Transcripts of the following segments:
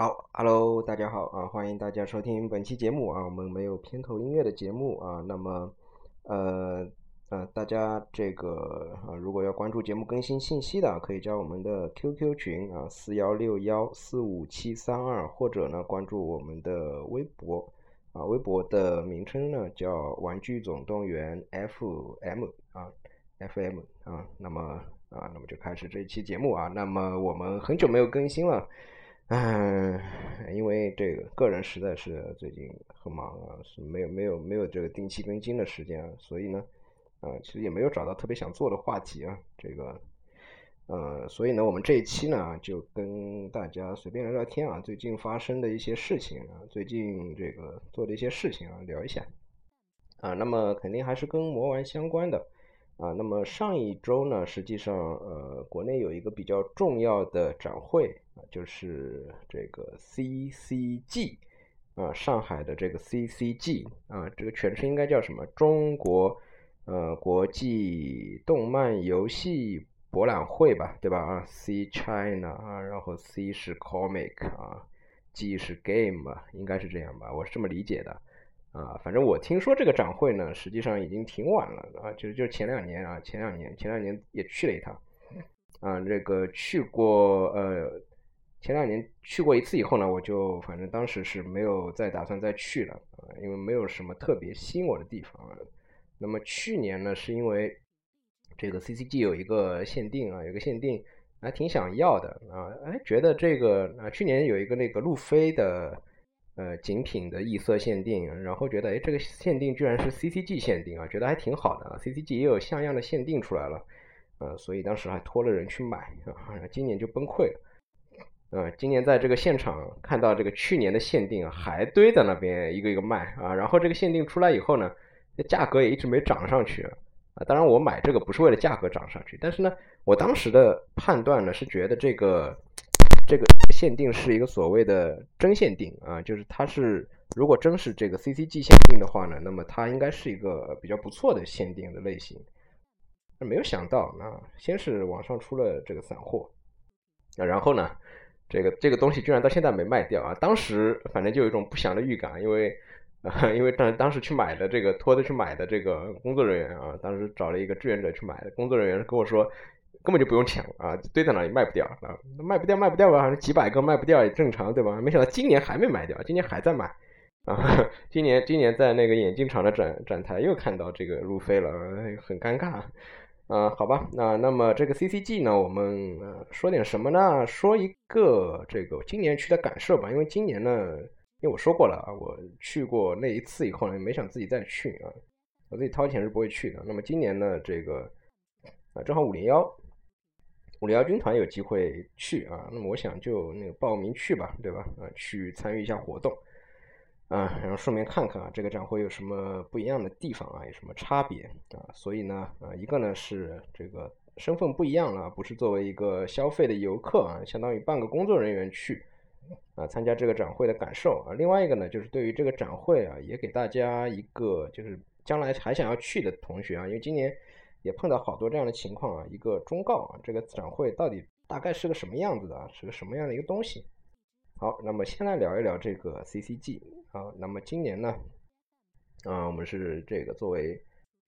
好，Hello，大家好啊，欢迎大家收听本期节目啊，我们没有片头音乐的节目啊，那么呃呃，大家这个啊，如果要关注节目更新信息的，可以加我们的 QQ 群啊，四幺六幺四五七三二，或者呢关注我们的微博啊，微博的名称呢叫玩具总动员 FM 啊，FM 啊，那么啊，那么就开始这一期节目啊，那么我们很久没有更新了。嗯，因为这个个人实在是最近很忙啊，是没有没有没有这个定期更新的时间，所以呢，啊，其实也没有找到特别想做的话题啊，这个，呃，所以呢，我们这一期呢，就跟大家随便聊聊天啊，最近发生的一些事情啊，最近这个做的一些事情啊，聊一下，啊，那么肯定还是跟魔丸相关的。啊，那么上一周呢，实际上呃，国内有一个比较重要的展会，就是这个 CCG 啊，上海的这个 CCG 啊，这个全称应该叫什么？中国呃国际动漫游戏博览会吧，对吧？啊，C China 啊，然后 C 是 Comic 啊，G 是 Game 啊，应该是这样吧？我是这么理解的。啊，反正我听说这个展会呢，实际上已经挺晚了啊，就就前两年啊，前两年前两年也去了一趟，啊，这个去过呃，前两年去过一次以后呢，我就反正当时是没有再打算再去了啊，因为没有什么特别吸引我的地方啊。那么去年呢，是因为这个 CCG 有一个限定啊，有个限定还挺想要的啊，哎，觉得这个啊，去年有一个那个路飞的。呃，精品的异色限定，然后觉得，哎，这个限定居然是 CCG 限定啊，觉得还挺好的啊。CCG 也有像样的限定出来了，呃，所以当时还托了人去买啊。今年就崩溃了，呃，今年在这个现场看到这个去年的限定，还堆在那边一个一个卖啊。然后这个限定出来以后呢，这价格也一直没涨上去啊。当然，我买这个不是为了价格涨上去，但是呢，我当时的判断呢是觉得这个。这个限定是一个所谓的真限定啊，就是它是如果真是这个 CCG 限定的话呢，那么它应该是一个比较不错的限定的类型。那没有想到，那先是网上出了这个散货，啊，然后呢，这个这个东西居然到现在没卖掉啊！当时反正就有一种不祥的预感，因为，因为当当时去买的这个拖着去买的这个工作人员啊，当时找了一个志愿者去买的工作人员跟我说。根本就不用抢啊，堆在那里卖不掉啊，卖不掉卖不掉吧，反正几百个卖不掉也正常，对吧？没想到今年还没卖掉，今年还在卖啊！今年今年在那个眼镜厂的展展台又看到这个路飞了，很尴尬啊。好吧，那那么这个 CCG 呢，我们说点什么呢？说一个这个今年去的感受吧，因为今年呢，因为我说过了啊，我去过那一次以后呢，没想自己再去啊，我自己掏钱是不会去的。那么今年呢，这个啊，正好五零幺。五零幺军团有机会去啊，那么我想就那个报名去吧，对吧？啊，去参与一下活动，啊，然后顺便看看啊，这个展会有什么不一样的地方啊，有什么差别啊？所以呢，啊，一个呢是这个身份不一样了，不是作为一个消费的游客啊，相当于半个工作人员去啊参加这个展会的感受啊。另外一个呢，就是对于这个展会啊，也给大家一个就是将来还想要去的同学啊，因为今年。也碰到好多这样的情况啊，一个忠告啊，这个展会到底大概是个什么样子的，是个什么样的一个东西？好，那么先来聊一聊这个 CCG 啊，那么今年呢，啊，我们是这个作为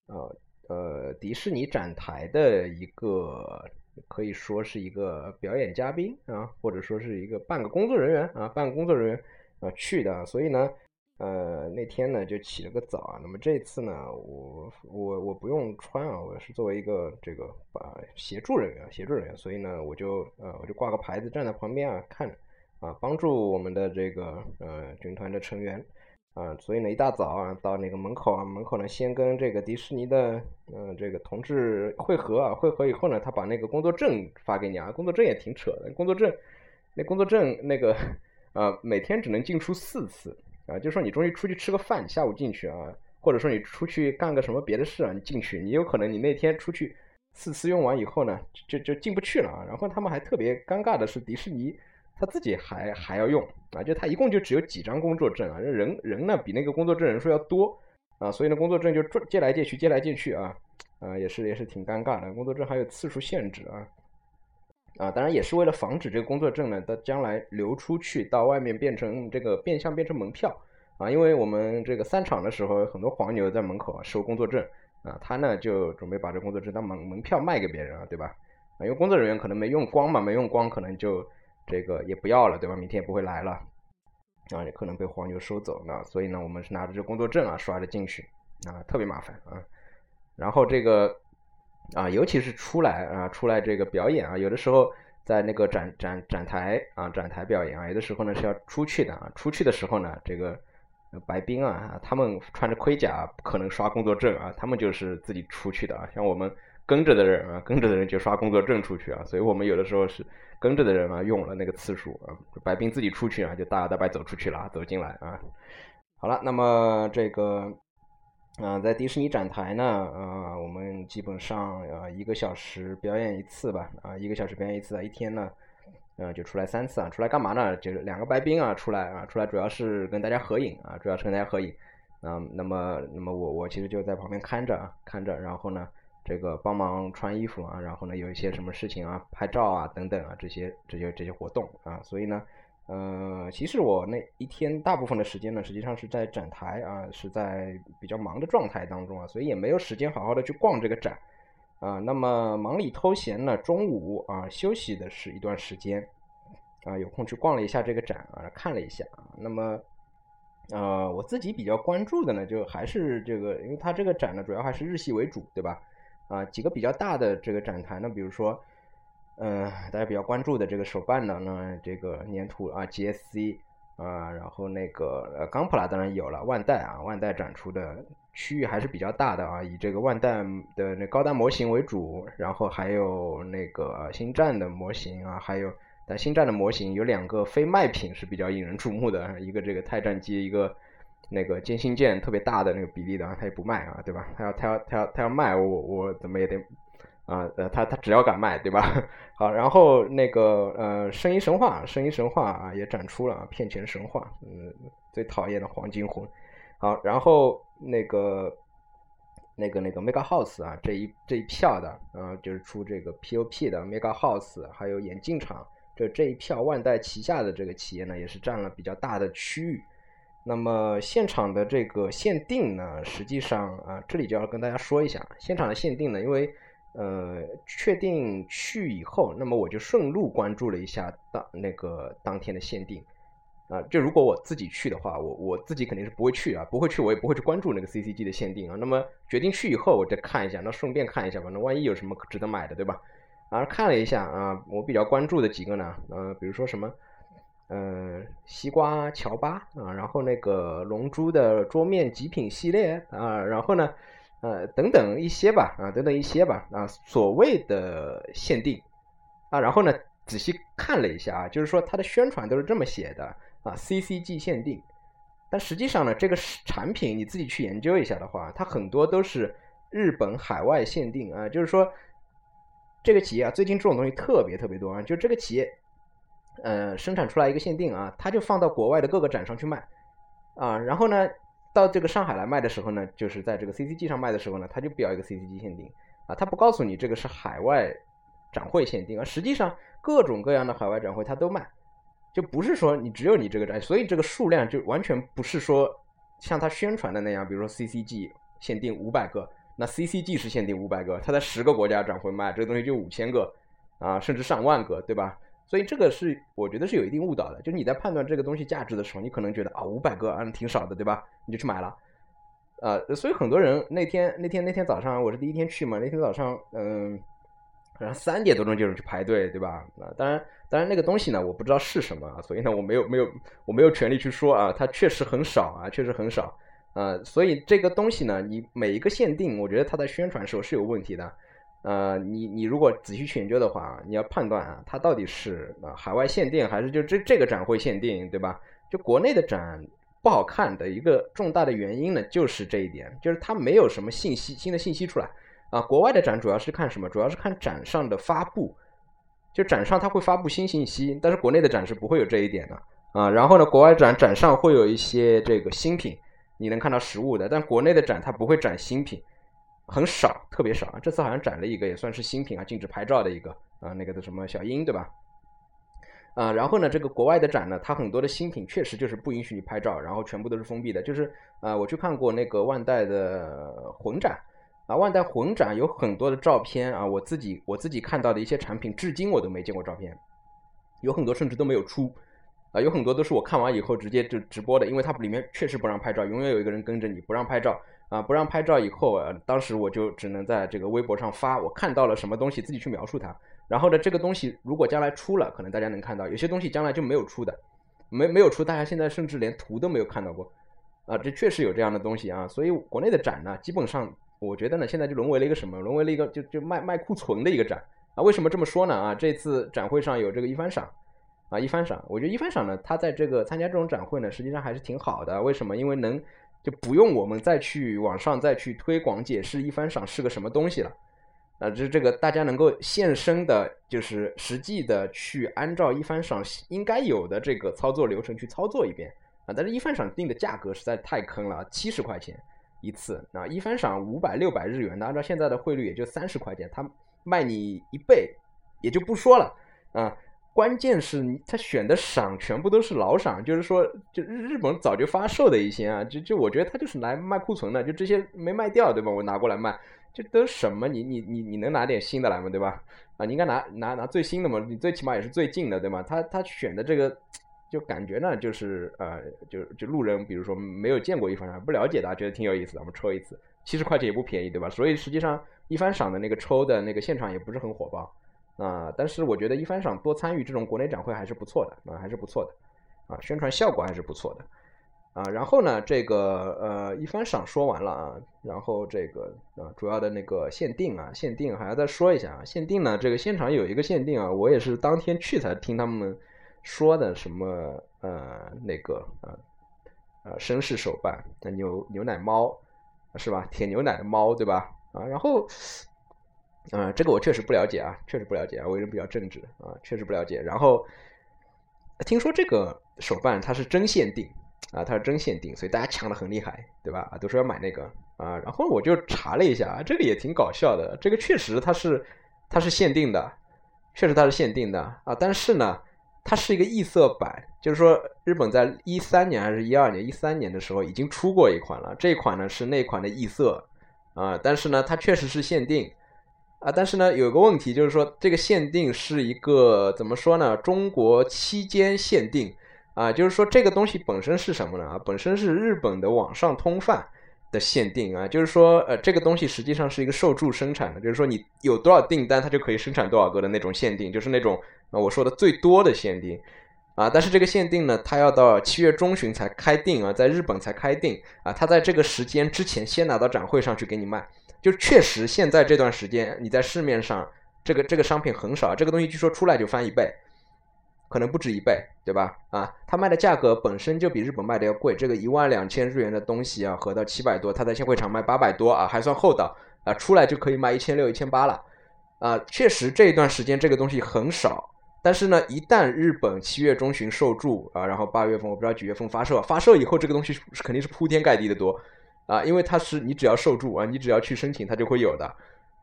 呃呃迪士尼展台的一个可以说是一个表演嘉宾啊，或者说是一个半个工作人员啊，半个工作人员啊去的，所以呢。呃，那天呢就起了个早啊。那么这次呢，我我我不用穿啊，我是作为一个这个把协助人员，协助人员，所以呢，我就呃我就挂个牌子站在旁边啊看啊，帮助我们的这个呃军团的成员啊。所以呢，一大早啊到那个门口啊，门口呢先跟这个迪士尼的呃这个同志会合啊，会合以后呢，他把那个工作证发给你啊，工作证也挺扯的，工作证那工作证那个 呃每天只能进出四次。啊，就说你终于出去吃个饭，下午进去啊，或者说你出去干个什么别的事啊，你进去，你有可能你那天出去四次用完以后呢，就就进不去了啊。然后他们还特别尴尬的是，迪士尼他自己还还要用啊，就他一共就只有几张工作证啊，人人呢比那个工作证人数要多啊，所以呢工作证就转借来借去，借来借去啊，啊也是也是挺尴尬的，工作证还有次数限制啊。啊，当然也是为了防止这个工作证呢，它将来流出去到外面变成这个变相变成门票啊，因为我们这个散场的时候，很多黄牛在门口啊收工作证啊，他呢就准备把这工作证当门门票卖给别人啊，对吧？啊，因为工作人员可能没用光嘛，没用光可能就这个也不要了，对吧？明天也不会来了啊，也可能被黄牛收走那所以呢，我们是拿着这工作证啊刷着进去啊，特别麻烦啊。然后这个。啊，尤其是出来啊，出来这个表演啊，有的时候在那个展展展台啊，展台表演啊，有的时候呢是要出去的啊，出去的时候呢，这个白兵啊，他们穿着盔甲，不可能刷工作证啊，他们就是自己出去的啊，像我们跟着的人啊，跟着的人就刷工作证出去啊，所以我们有的时候是跟着的人啊，用了那个次数啊，白兵自己出去啊，就大摇大摆走出去了，走进来啊，好了，那么这个。啊，在迪士尼展台呢，啊，我们基本上呃一个小时表演一次吧，啊，一个小时表演一次，一天呢，呃，就出来三次啊，出来干嘛呢？就是两个白兵啊，出来啊，出来主要是跟大家合影啊，主要是跟大家合影，啊，那么那么我我其实就在旁边看着看着，然后呢，这个帮忙穿衣服啊，然后呢有一些什么事情啊，拍照啊等等啊这些这些这些活动啊，所以呢。呃，其实我那一天大部分的时间呢，实际上是在展台啊，是在比较忙的状态当中啊，所以也没有时间好好的去逛这个展啊。那么忙里偷闲呢，中午啊休息的是一段时间啊，有空去逛了一下这个展啊，看了一下啊。那么呃，我自己比较关注的呢，就还是这个，因为它这个展呢，主要还是日系为主，对吧？啊，几个比较大的这个展台呢，比如说。嗯，大家比较关注的这个手办呢，这个粘土啊，GSC 啊，然后那个呃，钢普拉当然有了，万代啊，万代展出的区域还是比较大的啊，以这个万代的那高端模型为主，然后还有那个星战的模型啊，还有但星战的模型有两个非卖品是比较引人注目的，一个这个泰战机，一个那个歼星舰特别大的那个比例的，他也不卖啊，对吧？他要他要他要他要卖，我我怎么也得。啊，呃，他他只要敢卖，对吧？好，然后那个呃，声音神话，声音神话啊，也展出了骗钱神话，嗯，最讨厌的黄金魂。好，然后那个那个那个 Mega House 啊，这一这一票的啊，就是出这个 POP 的 Mega House，还有眼镜厂，这这一票万代旗下的这个企业呢，也是占了比较大的区域。那么现场的这个限定呢，实际上啊，这里就要跟大家说一下，现场的限定呢，因为呃，确定去以后，那么我就顺路关注了一下当那个当天的限定啊。就如果我自己去的话，我我自己肯定是不会去啊，不会去，我也不会去关注那个 CCG 的限定啊。那么决定去以后，我再看一下，那顺便看一下吧，那万一有什么值得买的，对吧？啊，看了一下啊，我比较关注的几个呢，呃，比如说什么，呃，西瓜乔巴啊，然后那个龙珠的桌面极品系列啊，然后呢。呃，等等一些吧，啊，等等一些吧，啊，所谓的限定，啊，然后呢，仔细看了一下啊，就是说它的宣传都是这么写的啊，CCG 限定，但实际上呢，这个产品你自己去研究一下的话，它很多都是日本海外限定啊，就是说这个企业啊，最近这种东西特别特别多啊，就这个企业，呃，生产出来一个限定啊，它就放到国外的各个展上去卖，啊，然后呢。到这个上海来卖的时候呢，就是在这个 CCG 上卖的时候呢，他就标一个 CCG 限定啊，他不告诉你这个是海外展会限定啊，实际上各种各样的海外展会他都卖，就不是说你只有你这个展，所以这个数量就完全不是说像他宣传的那样，比如说 CCG 限定五百个，那 CCG 是限定五百个，他在十个国家展会卖这个东西就五千个啊，甚至上万个，对吧？所以这个是我觉得是有一定误导的，就是你在判断这个东西价值的时候，你可能觉得啊五百个啊挺少的，对吧？你就去买了，呃，所以很多人那天那天那天早上我是第一天去嘛，那天早上嗯，好像三点多钟就有人去排队，对吧？啊，当然当然那个东西呢我不知道是什么，所以呢我没有没有我没有权利去说啊，它确实很少啊，确实很少啊，所以这个东西呢，你每一个限定，我觉得它在宣传时候是有问题的。呃，你你如果仔细去研究的话，你要判断啊，它到底是啊海外限定还是就这这个展会限定，对吧？就国内的展不好看的一个重大的原因呢，就是这一点，就是它没有什么信息新的信息出来啊。国外的展主要是看什么？主要是看展上的发布，就展上它会发布新信息，但是国内的展是不会有这一点的啊。然后呢，国外展展上会有一些这个新品，你能看到实物的，但国内的展它不会展新品。很少，特别少啊！这次好像展了一个，也算是新品啊，禁止拍照的一个啊，那个的什么小鹰，对吧？啊，然后呢，这个国外的展呢，它很多的新品确实就是不允许你拍照，然后全部都是封闭的。就是啊，我去看过那个万代的混展，啊，万代混展有很多的照片啊，我自己我自己看到的一些产品，至今我都没见过照片，有很多甚至都没有出，啊，有很多都是我看完以后直接就直播的，因为它里面确实不让拍照，永远有一个人跟着你不让拍照，啊，不让拍照以后，呃，当时我就只能在这个微博上发我看到了什么东西，自己去描述它。然后呢，这个东西如果将来出了，可能大家能看到；有些东西将来就没有出的，没没有出，大家现在甚至连图都没有看到过，啊，这确实有这样的东西啊。所以国内的展呢，基本上我觉得呢，现在就沦为了一个什么？沦为了一个就就卖卖库存的一个展啊。为什么这么说呢？啊，这次展会上有这个一番赏啊，一番赏，我觉得一番赏呢，他在这个参加这种展会呢，实际上还是挺好的。为什么？因为能就不用我们再去网上再去推广解释一番赏是个什么东西了。啊，这这个大家能够现身的，就是实际的去按照一番赏应该有的这个操作流程去操作一遍啊。但是，一番赏定的价格实在太坑了，七十块钱一次啊，一番赏五百六百日元的，按照现在的汇率也就三十块钱，他卖你一倍也就不说了啊。关键是他选的赏全部都是老赏，就是说，就日日本早就发售的一些啊，就就我觉得他就是来卖库存的，就这些没卖掉，对吧？我拿过来卖。这都什么？你你你你能拿点新的来吗？对吧？啊，你应该拿拿拿最新的嘛，你最起码也是最近的，对吗？他他选的这个，就感觉呢，就是呃，就就路人，比如说没有见过一番赏，不了解的，觉得挺有意思的，我们抽一次，七十块钱也不便宜，对吧？所以实际上一番赏的那个抽的那个现场也不是很火爆啊。但是我觉得一番赏多参与这种国内展会还是不错的啊，还是不错的啊，宣传效果还是不错的。啊，然后呢，这个呃一番赏说完了啊，然后这个啊主要的那个限定啊，限定还要再说一下啊，限定呢这个现场有一个限定啊，我也是当天去才听他们说的，什么呃那个呃呃绅士手办，牛牛奶猫是吧？铁牛奶猫对吧？啊，然后嗯这个我确实不了解啊，确实不了解啊，为人比较正直啊，确实不了解。然后听说这个手办它是真限定。啊，它是真限定，所以大家抢的很厉害，对吧？都说要买那个啊，然后我就查了一下，这个也挺搞笑的。这个确实它是它是限定的，确实它是限定的啊。但是呢，它是一个异色版，就是说日本在一三年还是一二年，一三年的时候已经出过一款了，这款呢是那款的异色啊。但是呢，它确实是限定啊。但是呢，有个问题就是说，这个限定是一个怎么说呢？中国期间限定。啊，就是说这个东西本身是什么呢？啊，本身是日本的网上通贩的限定啊，就是说，呃，这个东西实际上是一个受助生产的，就是说你有多少订单，它就可以生产多少个的那种限定，就是那种啊我说的最多的限定啊。但是这个限定呢，它要到七月中旬才开定啊，在日本才开定啊，它在这个时间之前先拿到展会上去给你卖，就确实现在这段时间你在市面上这个这个商品很少，这个东西据说出来就翻一倍。可能不止一倍，对吧？啊，它卖的价格本身就比日本卖的要贵。这个一万两千日元的东西啊，合到七百多，它在现会场卖八百多啊，还算厚道啊。出来就可以卖一千六、一千八了啊。确实这一段时间这个东西很少，但是呢，一旦日本七月中旬受注啊，然后八月份我不知道几月份发售，发售以后这个东西是肯定是铺天盖地的多啊，因为它是你只要受注啊，你只要去申请，它就会有的。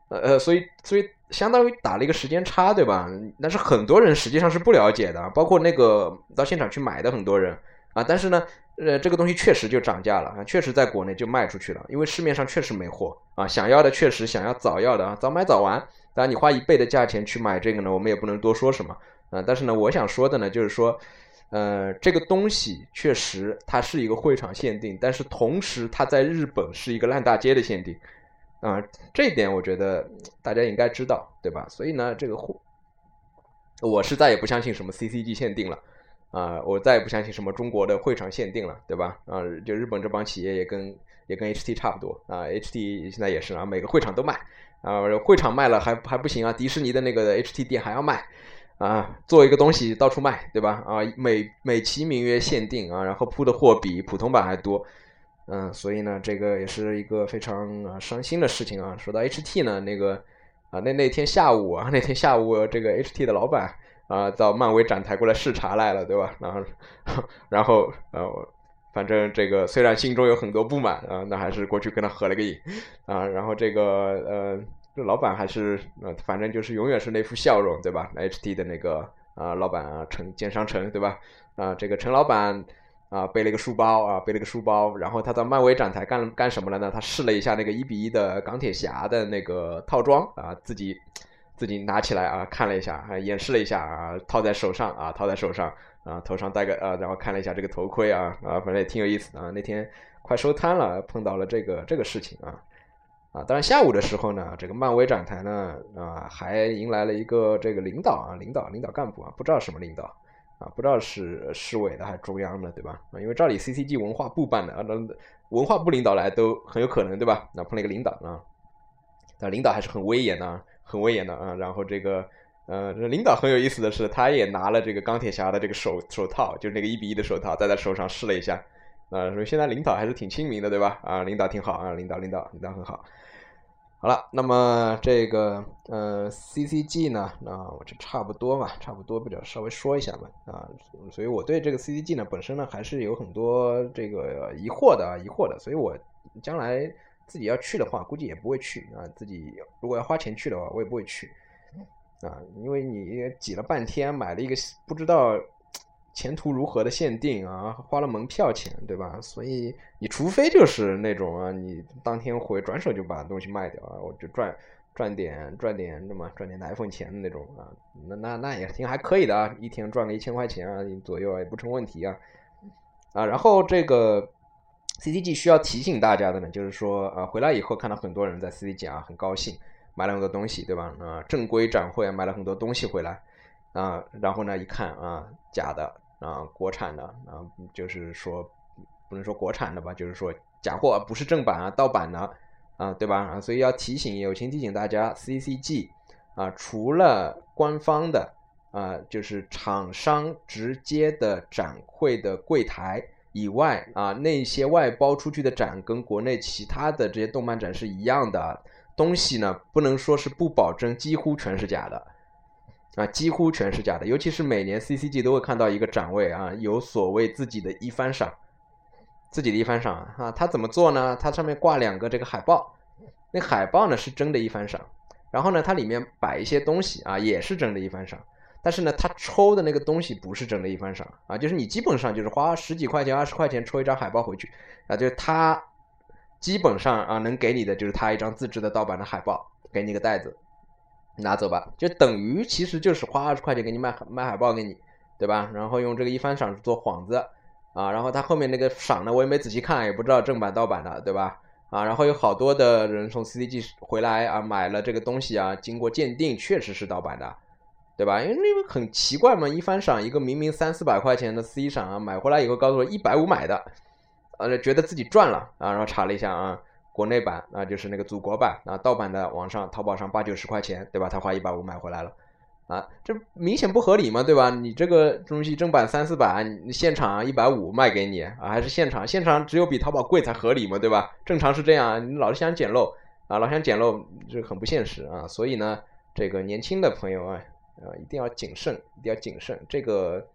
呃呃，所以所以相当于打了一个时间差，对吧？但是很多人实际上是不了解的，包括那个到现场去买的很多人啊。但是呢，呃，这个东西确实就涨价了啊，确实在国内就卖出去了，因为市面上确实没货啊。想要的确实想要早要的啊，早买早完。当然你花一倍的价钱去买这个呢，我们也不能多说什么啊。但是呢，我想说的呢，就是说，呃，这个东西确实它是一个会场限定，但是同时它在日本是一个烂大街的限定。啊，这一点我觉得大家应该知道，对吧？所以呢，这个货，我是再也不相信什么 CCG 限定了，啊，我再也不相信什么中国的会场限定了，对吧？啊，就日本这帮企业也跟也跟 HT 差不多啊，HT 现在也是啊，每个会场都卖啊，会场卖了还还不行啊，迪士尼的那个 HT 店还要卖啊，做一个东西到处卖，对吧？啊，美美其名曰限定啊，然后铺的货比普通版还多。嗯，所以呢，这个也是一个非常啊伤心的事情啊。说到 HT 呢，那个啊，那那天下午啊，那天下午这个 HT 的老板啊，到漫威展台过来视察来了，对吧？然后，然后呃，反正这个虽然心中有很多不满啊，那还是过去跟他合了个影啊。然后这个呃，这老板还是呃，反正就是永远是那副笑容，对吧？HT 的那个啊，老板啊，陈建商陈，对吧？啊，这个陈老板啊，背了一个书包啊，背了个书包，然后他到漫威展台干干什么了呢？他试了一下那个一比一的钢铁侠的那个套装啊，自己自己拿起来啊，看了一下啊，演示了一下啊，套在手上啊，套在手上啊，头上戴个啊，然后看了一下这个头盔啊啊，反正也挺有意思的啊。那天快收摊了，碰到了这个这个事情啊。啊，当然下午的时候呢，这个漫威展台呢，啊，还迎来了一个这个领导啊，领导领导干部啊，不知道什么领导啊，不知道是市委的还是中央的，对吧？啊，因为照理 CCG 文化部办的啊，那文化部领导来都很有可能，对吧？那碰了一个领导啊，但领导还是很威严的，很威严的啊。然后这个呃，领导很有意思的是，他也拿了这个钢铁侠的这个手手套，就是那个一比一的手套，戴在手上试了一下啊。所以现在领导还是挺亲民的，对吧？啊，领导挺好啊，领导领导领导很好。好了，那么这个呃，CCG 呢，那我就差不多嘛，差不多比较稍微说一下嘛，啊，所以我对这个 CCG 呢本身呢还是有很多这个疑惑的啊，疑惑的，所以我将来自己要去的话，估计也不会去啊，自己如果要花钱去的话，我也不会去啊，因为你挤了半天买了一个不知道。前途如何的限定啊，花了门票钱，对吧？所以你除非就是那种啊，你当天回转手就把东西卖掉啊，我就赚赚点赚点什么赚点奶粉钱的那种啊，那那那也挺还可以的啊，一天赚个一千块钱啊左右啊也不成问题啊啊。然后这个 CCG 需要提醒大家的呢，就是说啊，回来以后看到很多人在 CCG 啊很高兴，买了很多东西，对吧？啊，正规展会买了很多东西回来啊，然后呢一看啊，假的。啊，国产的啊，就是说不能说国产的吧，就是说假货，不是正版啊，盗版的啊，对吧？啊，所以要提醒，友情提醒大家，CCG 啊，除了官方的啊，就是厂商直接的展会的柜台以外啊，那些外包出去的展跟国内其他的这些动漫展是一样的东西呢，不能说是不保证，几乎全是假的。啊，几乎全是假的，尤其是每年 CCG 都会看到一个展位啊，有所谓自己的一番赏，自己的一番赏啊，他怎么做呢？他上面挂两个这个海报，那海报呢是真的一番赏，然后呢，它里面摆一些东西啊，也是真的一番赏，但是呢，他抽的那个东西不是真的一番赏啊，就是你基本上就是花十几块钱、二十块钱抽一张海报回去啊，就是他基本上啊能给你的就是他一张自制的盗版的海报，给你个袋子。拿走吧，就等于其实就是花二十块钱给你卖卖海报给你，对吧？然后用这个一番赏做幌子啊，然后他后面那个赏呢，我也没仔细看，也不知道正版盗版的，对吧？啊，然后有好多的人从 CCG 回来啊，买了这个东西啊，经过鉴定确实是盗版的，对吧？因为那个很奇怪嘛，一番赏一个明明三四百块钱的 C 赏啊，买回来以后告诉我一百五买的，呃，觉得自己赚了啊，然后查了一下啊。国内版啊，就是那个祖国版啊，盗版的网上淘宝上八九十块钱，对吧？他花一百五买回来了，啊，这明显不合理嘛，对吧？你这个东西正版三四百，你现场一百五卖给你啊，还是现场？现场只有比淘宝贵才合理嘛，对吧？正常是这样，你老是想捡漏啊，老想捡漏，这很不现实啊。所以呢，这个年轻的朋友啊，啊，一定要谨慎，一定要谨慎。这个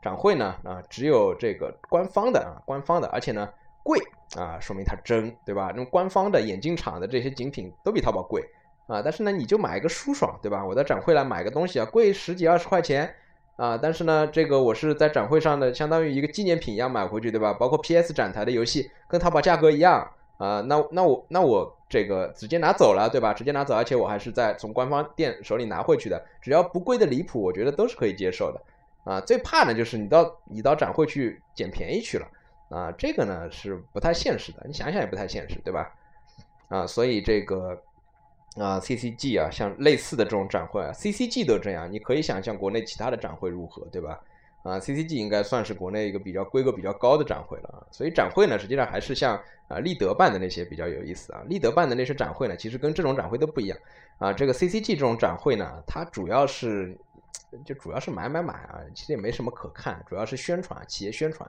展会呢，啊，只有这个官方的啊，官方的，而且呢。贵啊，说明它真，对吧？那种官方的眼镜厂的这些精品都比淘宝贵啊。但是呢，你就买一个舒爽，对吧？我在展会来买个东西啊，贵十几二十块钱啊。但是呢，这个我是在展会上的，相当于一个纪念品一样买回去，对吧？包括 PS 展台的游戏，跟淘宝价格一样啊。那那我那我这个直接拿走了，对吧？直接拿走，而且我还是在从官方店手里拿回去的，只要不贵的离谱，我觉得都是可以接受的啊。最怕的就是你到你到展会去捡便宜去了。啊，这个呢是不太现实的，你想想也不太现实，对吧？啊，所以这个啊，CCG 啊，像类似的这种展会啊，CCG 都这样，你可以想象国内其他的展会如何，对吧？啊，CCG 应该算是国内一个比较规格比较高的展会了啊。所以展会呢，实际上还是像啊立德办的那些比较有意思啊。立德办的那些展会呢，其实跟这种展会都不一样啊。这个 CCG 这种展会呢，它主要是就主要是买买买啊，其实也没什么可看，主要是宣传，企业宣传。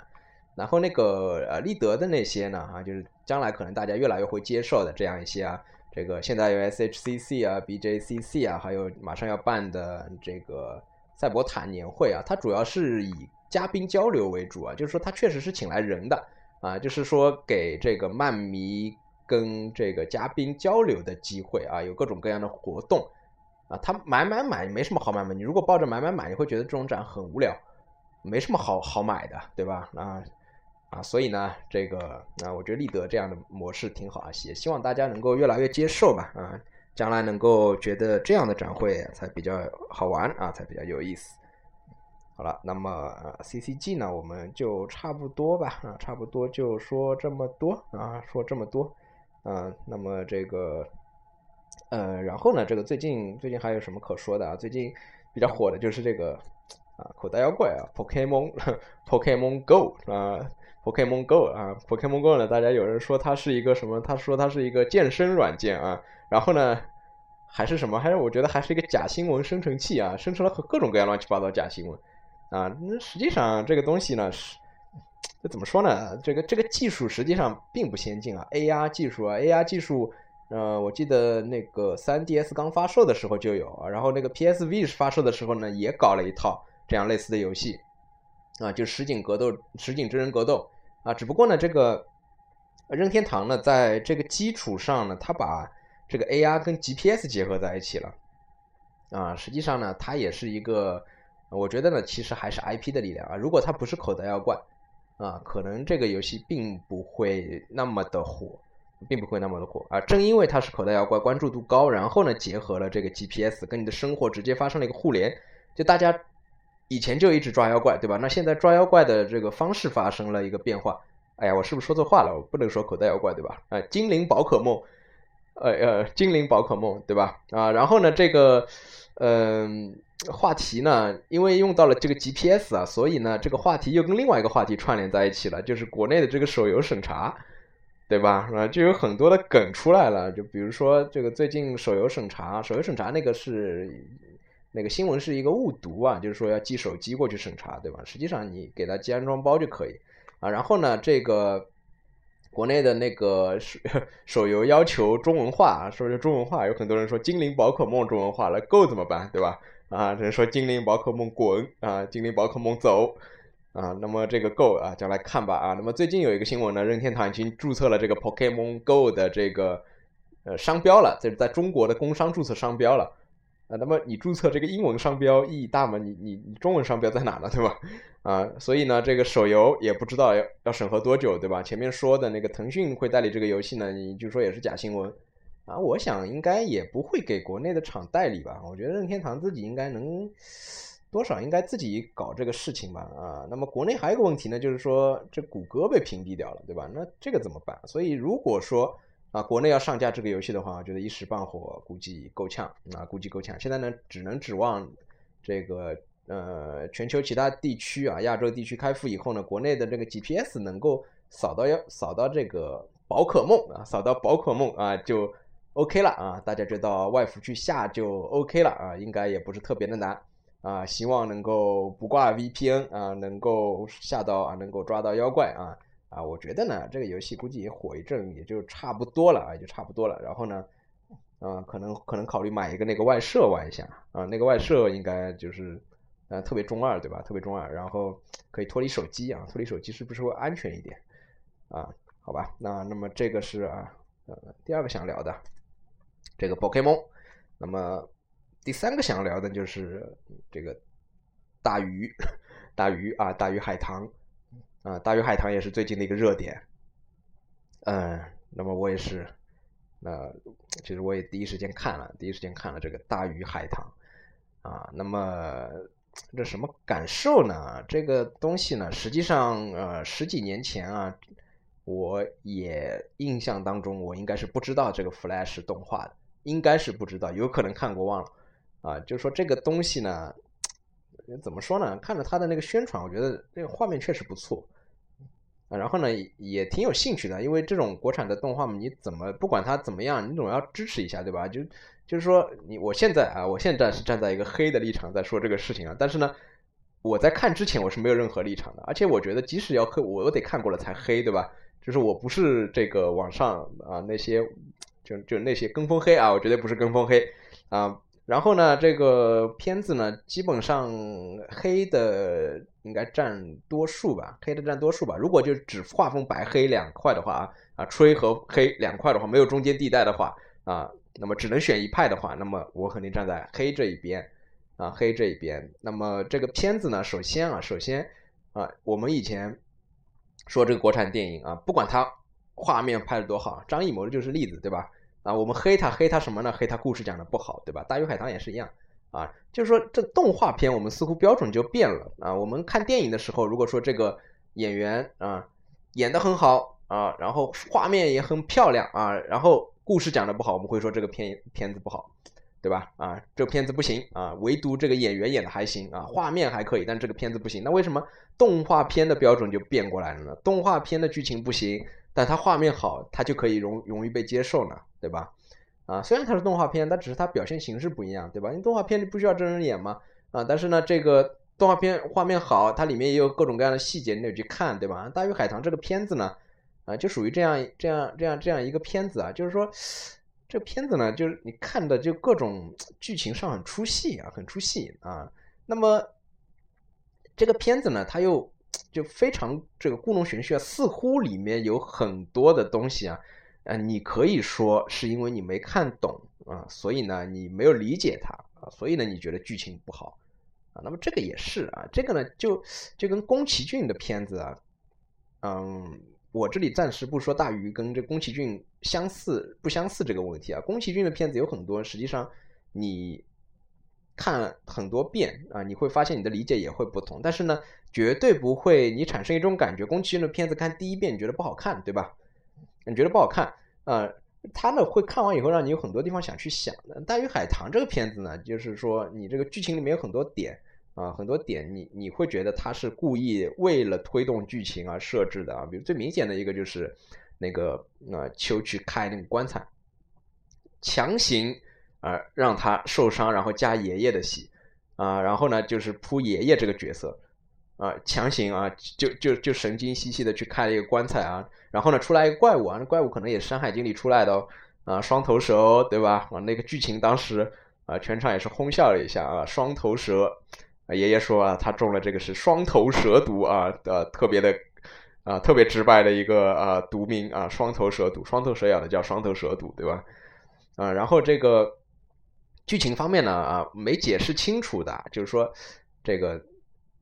然后那个呃立德的那些呢啊，就是将来可能大家越来越会接受的这样一些啊，这个现在有 SHCC 啊、BJCC 啊，还有马上要办的这个赛博坦年会啊，它主要是以嘉宾交流为主啊，就是说它确实是请来人的啊，就是说给这个漫迷跟这个嘉宾交流的机会啊，有各种各样的活动啊。他买买买没什么好买嘛，你如果抱着买买买，你会觉得这种展很无聊，没什么好好买的，对吧？啊啊，所以呢，这个啊，我觉得立德这样的模式挺好啊，也希望大家能够越来越接受吧啊，将来能够觉得这样的展会才比较好玩啊，才比较有意思。好了，那么 CCG 呢，我们就差不多吧，啊，差不多就说这么多啊，说这么多，啊，那么这个，呃，然后呢，这个最近最近还有什么可说的啊？最近比较火的就是这个啊，口袋妖怪啊，Pokemon Pokemon Go 啊，Pokemon Go 啊，Pokemon Go 呢，大家有人说它是一个什么？他说它是一个健身软件啊，然后呢，还是什么？还是我觉得还是一个假新闻生成器啊，生成了各种各样乱七八糟假新闻。啊，那实际上这个东西呢，是这怎么说呢？这个这个技术实际上并不先进啊，AR 技术啊，AR 技术，呃，我记得那个 3DS 刚发售的时候就有啊，然后那个 PSV 发售的时候呢，也搞了一套这样类似的游戏，啊，就实景格斗、实景真人格斗啊，只不过呢，这个任天堂呢，在这个基础上呢，它把这个 AR 跟 GPS 结合在一起了，啊，实际上呢，它也是一个。我觉得呢，其实还是 IP 的力量啊。如果它不是口袋妖怪啊，可能这个游戏并不会那么的火，并不会那么的火啊。正因为它是口袋妖怪，关注度高，然后呢，结合了这个 GPS，跟你的生活直接发生了一个互联。就大家以前就一直抓妖怪，对吧？那现在抓妖怪的这个方式发生了一个变化。哎呀，我是不是说错话了？我不能说口袋妖怪，对吧？啊，精灵宝可梦，呃呃，精灵宝可梦，对吧？啊，然后呢，这个，嗯。话题呢，因为用到了这个 GPS 啊，所以呢，这个话题又跟另外一个话题串联在一起了，就是国内的这个手游审查，对吧？啊，就有很多的梗出来了，就比如说这个最近手游审查，手游审查那个是那个新闻是一个误读啊，就是说要寄手机过去审查，对吧？实际上你给他寄安装包就可以啊。然后呢，这个国内的那个手 手游要求中文化，说是中文化，有很多人说精灵宝可梦中文化了，Go 怎么办，对吧？啊，只能说精灵宝可梦滚啊，精灵宝可梦走啊。那么这个 Go 啊，将来看吧啊。那么最近有一个新闻呢，任天堂已经注册了这个 Pokemon Go 的这个呃商标了，这是在中国的工商注册商标了啊。那么你注册这个英文商标意义大吗？你你你中文商标在哪呢？对吧？啊，所以呢，这个手游也不知道要要审核多久，对吧？前面说的那个腾讯会代理这个游戏呢，你就说也是假新闻。啊，我想应该也不会给国内的厂代理吧。我觉得任天堂自己应该能多少应该自己搞这个事情吧。啊，那么国内还有一个问题呢，就是说这谷歌被屏蔽掉了，对吧？那这个怎么办？所以如果说啊，国内要上架这个游戏的话，我觉得一时半会估计够呛啊，估计够呛。现在呢，只能指望这个呃全球其他地区啊，亚洲地区开服以后呢，国内的这个 GPS 能够扫到要扫到这个宝可梦啊，扫到宝可梦啊就。OK 了啊，大家就到外服去下就 OK 了啊，应该也不是特别的难啊，希望能够不挂 VPN 啊，能够下到啊，能够抓到妖怪啊啊，我觉得呢，这个游戏估计也火一阵也就差不多了啊，也就差不多了。然后呢，啊，可能可能考虑买一个那个外设玩一下啊，那个外设应该就是呃特别中二对吧？特别中二，然后可以脱离手机啊，脱离手机是不是会安全一点啊？好吧，那那么这个是啊呃第二个想聊的。这个 Pokemon，那么第三个想聊的就是这个大鱼，大鱼啊，大鱼海棠啊，大鱼海棠也是最近的一个热点。嗯，那么我也是，那其实我也第一时间看了，第一时间看了这个大鱼海棠啊，那么这什么感受呢？这个东西呢，实际上呃十几年前啊，我也印象当中我应该是不知道这个 Flash 动画的。应该是不知道，有可能看过忘了，啊，就说这个东西呢，怎么说呢？看着他的那个宣传，我觉得那个画面确实不错，啊，然后呢也挺有兴趣的，因为这种国产的动画嘛，你怎么不管它怎么样，你总要支持一下，对吧？就就是说你我现在啊，我现在是站在一个黑的立场在说这个事情啊，但是呢，我在看之前我是没有任何立场的，而且我觉得即使要黑，我都得看过了才黑，对吧？就是我不是这个网上啊那些。就就那些跟风黑啊，我绝对不是跟风黑啊。然后呢，这个片子呢，基本上黑的应该占多数吧，黑的占多数吧。如果就只画风白黑两块的话啊啊，吹和黑两块的话，没有中间地带的话啊，那么只能选一派的话，那么我肯定站在黑这一边啊，黑这一边。那么这个片子呢，首先啊，首先啊，我们以前说这个国产电影啊，不管它画面拍的多好，张艺谋就是例子，对吧？啊，我们黑他黑他什么呢？黑他故事讲的不好，对吧？大鱼海棠也是一样。啊，就是说这动画片我们似乎标准就变了啊。我们看电影的时候，如果说这个演员啊演得很好啊，然后画面也很漂亮啊，然后故事讲的不好，我们会说这个片片子不好，对吧？啊，这片子不行啊，唯独这个演员演的还行啊，画面还可以，但这个片子不行。那为什么动画片的标准就变过来了呢？动画片的剧情不行，但它画面好，它就可以容容易被接受呢，对吧？啊，虽然它是动画片，但只是它表现形式不一样，对吧？因为动画片你不需要真人演嘛？啊，但是呢，这个动画片画面好，它里面也有各种各样的细节，你得去看，对吧？大鱼海棠这个片子呢，啊，就属于这样这样这样这样一个片子啊，就是说，这个片子呢，就是你看的就各种剧情上很出戏啊，很出戏啊。那么这个片子呢，它又就非常这个故弄玄虚啊，似乎里面有很多的东西啊。啊，你可以说是因为你没看懂啊，所以呢，你没有理解它啊，所以呢，你觉得剧情不好啊。那么这个也是啊，这个呢，就就跟宫崎骏的片子啊，嗯，我这里暂时不说大鱼跟这宫崎骏相似不相似这个问题啊。宫崎骏的片子有很多，实际上你看很多遍啊，你会发现你的理解也会不同，但是呢，绝对不会你产生一种感觉，宫崎骏的片子看第一遍你觉得不好看，对吧？你觉得不好看啊？他呢会看完以后让你有很多地方想去想的。《大鱼海棠》这个片子呢，就是说你这个剧情里面有很多点啊，很多点你你会觉得他是故意为了推动剧情而设置的啊。比如最明显的一个就是那个啊秋去开那个棺材，强行啊让他受伤，然后加爷爷的戏啊，然后呢就是扑爷爷这个角色。啊，强行啊，就就就神经兮兮的去开了一个棺材啊，然后呢，出来一个怪物啊，那怪物可能也是《山海经》里出来的哦，啊，双头蛇，对吧？啊，那个剧情当时啊，全场也是哄笑了一下啊，双头蛇，啊，爷爷说啊，他中了这个是双头蛇毒啊，呃，特别的啊，特别直白的一个啊毒名啊，双头蛇毒，双头蛇咬的叫双头蛇毒，对吧？啊，然后这个剧情方面呢，啊，没解释清楚的，就是说这个。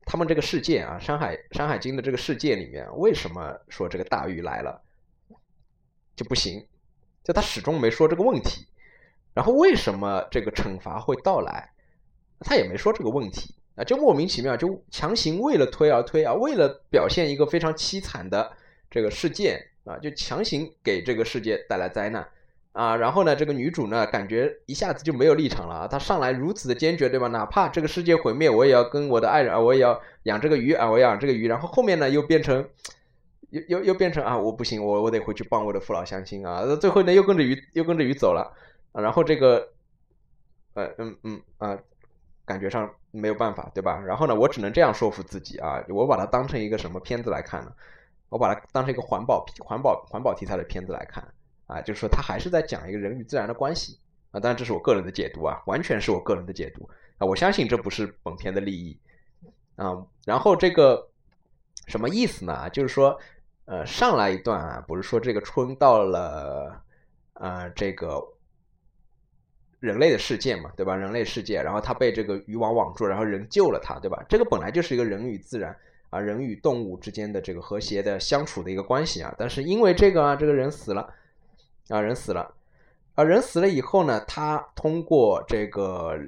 他们这个世界啊，《山海山海经》的这个世界里面，为什么说这个大鱼来了就不行？就他始终没说这个问题。然后为什么这个惩罚会到来？他也没说这个问题啊，就莫名其妙就强行为了推而推啊，为了表现一个非常凄惨的这个事件啊，就强行给这个世界带来灾难。啊，然后呢，这个女主呢，感觉一下子就没有立场了！她上来如此的坚决，对吧？哪怕这个世界毁灭，我也要跟我的爱人啊，我也要养这个鱼啊，我要养这个鱼。然后后面呢，又变成，又又又变成啊，我不行，我我得回去帮我的父老乡亲啊！最后呢，又跟着鱼，又跟着鱼走了！然后这个，呃嗯嗯啊，感觉上没有办法，对吧？然后呢，我只能这样说服自己啊，我把它当成一个什么片子来看呢？我把它当成一个环保环保环保题材的片子来看。啊，就是说他还是在讲一个人与自然的关系啊，当然这是我个人的解读啊，完全是我个人的解读啊，我相信这不是本片的利益啊。然后这个什么意思呢？就是说，呃，上来一段啊，不是说这个春到了啊这个人类的世界嘛，对吧？人类世界，然后他被这个渔网网住，然后人救了他，对吧？这个本来就是一个人与自然啊，人与动物之间的这个和谐的相处的一个关系啊，但是因为这个啊，这个人死了。啊，人死了，啊，人死了以后呢，他通过这个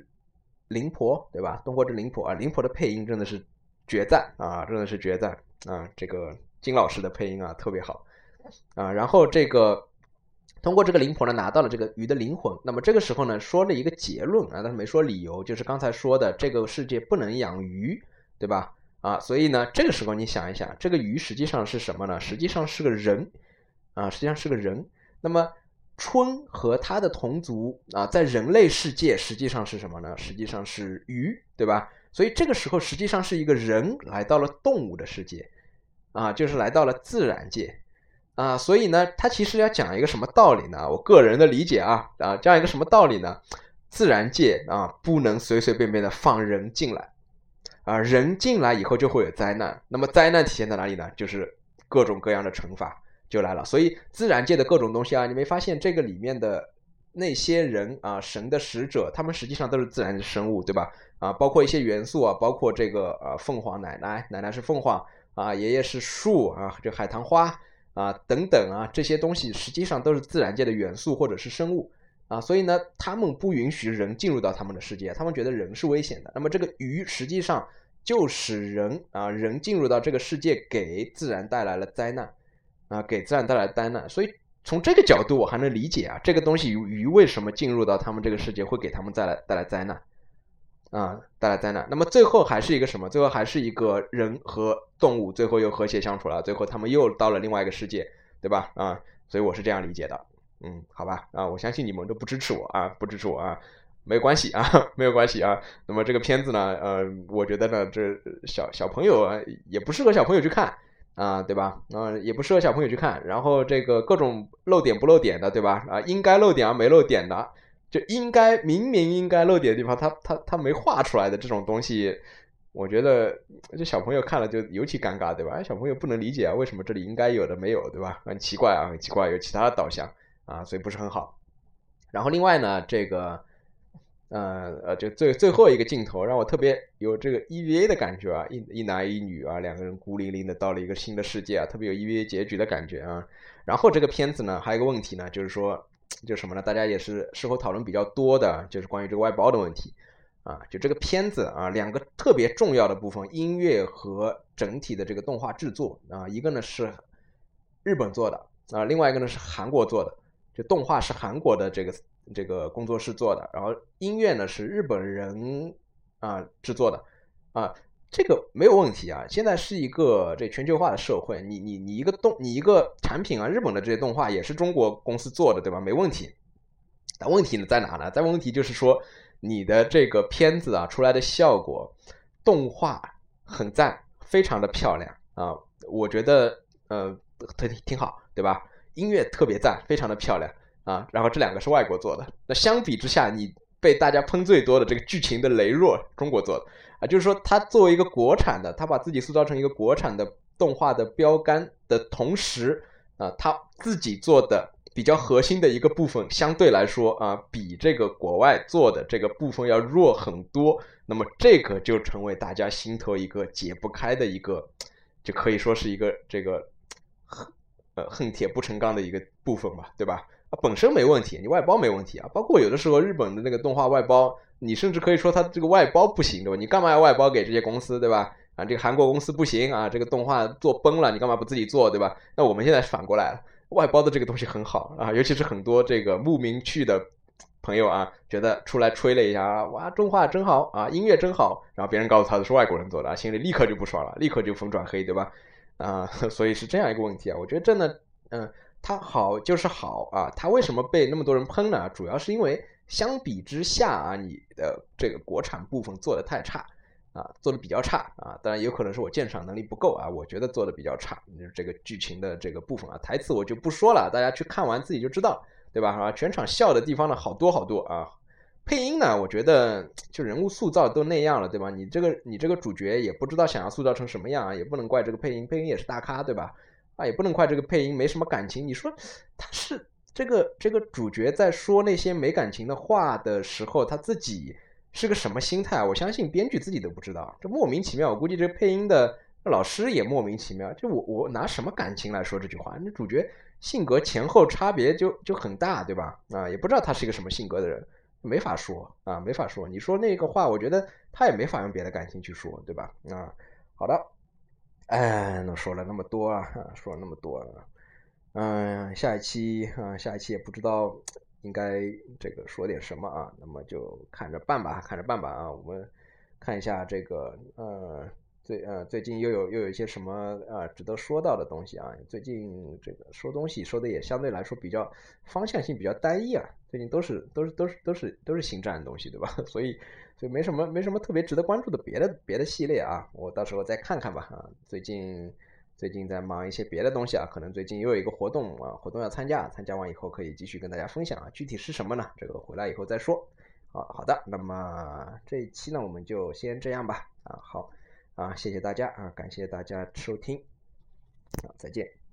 灵婆，对吧？通过这灵婆啊，灵婆的配音真的是绝赞啊，真的是绝赞啊！这个金老师的配音啊，特别好啊。然后这个通过这个灵婆呢，拿到了这个鱼的灵魂。那么这个时候呢，说了一个结论啊，但是没说理由，就是刚才说的这个世界不能养鱼，对吧？啊，所以呢，这个时候你想一想，这个鱼实际上是什么呢？实际上是个人啊，实际上是个人。那么，春和他的同族啊，在人类世界实际上是什么呢？实际上是鱼，对吧？所以这个时候实际上是一个人来到了动物的世界，啊，就是来到了自然界，啊，所以呢，他其实要讲一个什么道理呢？我个人的理解啊，啊，这样一个什么道理呢？自然界啊，不能随随便便的放人进来，啊，人进来以后就会有灾难。那么灾难体现在哪里呢？就是各种各样的惩罚就来了。所以自然界的各种东西啊，你没发现这个里面的那些人啊，神的使者，他们实际上都是自然的生物，对吧？啊，包括一些元素啊，包括这个呃凤凰奶奶，奶奶是凤凰啊，爷爷是树啊，这海棠花啊等等啊，这些东西实际上都是自然界的元素或者是生物。啊，所以呢，他们不允许人进入到他们的世界，他们觉得人是危险的。那么这个鱼实际上就使人啊，人进入到这个世界，给自然带来了灾难，啊，给自然带来灾难。所以从这个角度，我还能理解啊，这个东西鱼为什么进入到他们这个世界，会给他们带来带来灾难，啊，带来灾难。那么最后还是一个什么？最后还是一个人和动物最后又和谐相处了，最后他们又到了另外一个世界，对吧？啊，所以我是这样理解的。嗯，好吧，啊，我相信你们都不支持我啊，不支持我啊，没关系啊，没有关系啊。那么这个片子呢，呃，我觉得呢，这小小朋友啊，也不适合小朋友去看啊，对吧？嗯，也不适合小朋友去看。然后这个各种漏点不漏点的，对吧？啊，应该漏点而没漏点的，就应该明明应该漏点的地方，他他他没画出来的这种东西，我觉得这小朋友看了就尤其尴尬，对吧？小朋友不能理解啊，为什么这里应该有的没有，对吧？很奇怪啊，很奇怪，有其他的导向。啊，所以不是很好。然后另外呢，这个，呃呃，就最最后一个镜头让我特别有这个 EVA 的感觉啊，一一男一女啊，两个人孤零零的到了一个新的世界啊，特别有 EVA 结局的感觉啊。然后这个片子呢，还有一个问题呢，就是说，就什么呢？大家也是事后讨论比较多的，就是关于这个外包的问题啊。就这个片子啊，两个特别重要的部分，音乐和整体的这个动画制作啊，一个呢是日本做的啊，另外一个呢是韩国做的。就动画是韩国的这个这个工作室做的，然后音乐呢是日本人啊制作的，啊，这个没有问题啊。现在是一个这全球化的社会，你你你一个动你一个产品啊，日本的这些动画也是中国公司做的，对吧？没问题。但问题呢在哪呢？在问题就是说你的这个片子啊出来的效果，动画很赞，非常的漂亮啊，我觉得呃挺挺好，对吧？音乐特别赞，非常的漂亮啊！然后这两个是外国做的，那相比之下，你被大家喷最多的这个剧情的羸弱，中国做的啊，就是说他作为一个国产的，他把自己塑造成一个国产的动画的标杆的同时啊，他自己做的比较核心的一个部分，相对来说啊，比这个国外做的这个部分要弱很多。那么这个就成为大家心头一个解不开的一个，就可以说是一个这个恨。呃，恨铁不成钢的一个部分吧，对吧？啊，本身没问题，你外包没问题啊。包括有的时候日本的那个动画外包，你甚至可以说它这个外包不行，对吧？你干嘛要外包给这些公司，对吧？啊，这个韩国公司不行啊，这个动画做崩了，你干嘛不自己做，对吧？那我们现在反过来了，外包的这个东西很好啊，尤其是很多这个慕名去的朋友啊，觉得出来吹了一下啊，哇，动画真好啊，音乐真好，然后别人告诉他的是外国人做的啊，心里立刻就不爽了，立刻就风转黑，对吧？啊，所以是这样一个问题啊。我觉得真的，嗯，它好就是好啊。它为什么被那么多人喷呢？主要是因为相比之下啊，你的这个国产部分做的太差啊，做的比较差啊。当然有可能是我鉴赏能力不够啊，我觉得做的比较差。这个剧情的这个部分啊，台词我就不说了，大家去看完自己就知道，对吧？啊，全场笑的地方呢，好多好多啊。配音呢，我觉得就人物塑造都那样了，对吧？你这个你这个主角也不知道想要塑造成什么样啊，也不能怪这个配音，配音也是大咖，对吧？啊，也不能怪这个配音没什么感情。你说他是这个这个主角在说那些没感情的话的时候，他自己是个什么心态？我相信编剧自己都不知道，这莫名其妙。我估计这配音的老师也莫名其妙。就我我拿什么感情来说这句话？那主角性格前后差别就就很大，对吧？啊，也不知道他是一个什么性格的人。没法说啊，没法说。你说那个话，我觉得他也没法用别的感情去说，对吧？啊，好的，哎，那说了那么多啊，说了那么多啊，嗯，下一期啊，下一期也不知道应该这个说点什么啊，那么就看着办吧，看着办吧啊，我们看一下这个，呃。最呃最近又有又有一些什么啊值得说到的东西啊？最近这个说东西说的也相对来说比较方向性比较单一啊。最近都是都是都是都是都是新战的东西，对吧？所以所以没什么没什么特别值得关注的别的别的系列啊。我到时候再看看吧啊。最近最近在忙一些别的东西啊，可能最近又有一个活动啊，活动要参加，参加完以后可以继续跟大家分享啊。具体是什么呢？这个回来以后再说。好好的，那么这一期呢我们就先这样吧。啊，好啊，谢谢大家啊，感谢大家收听啊，再见。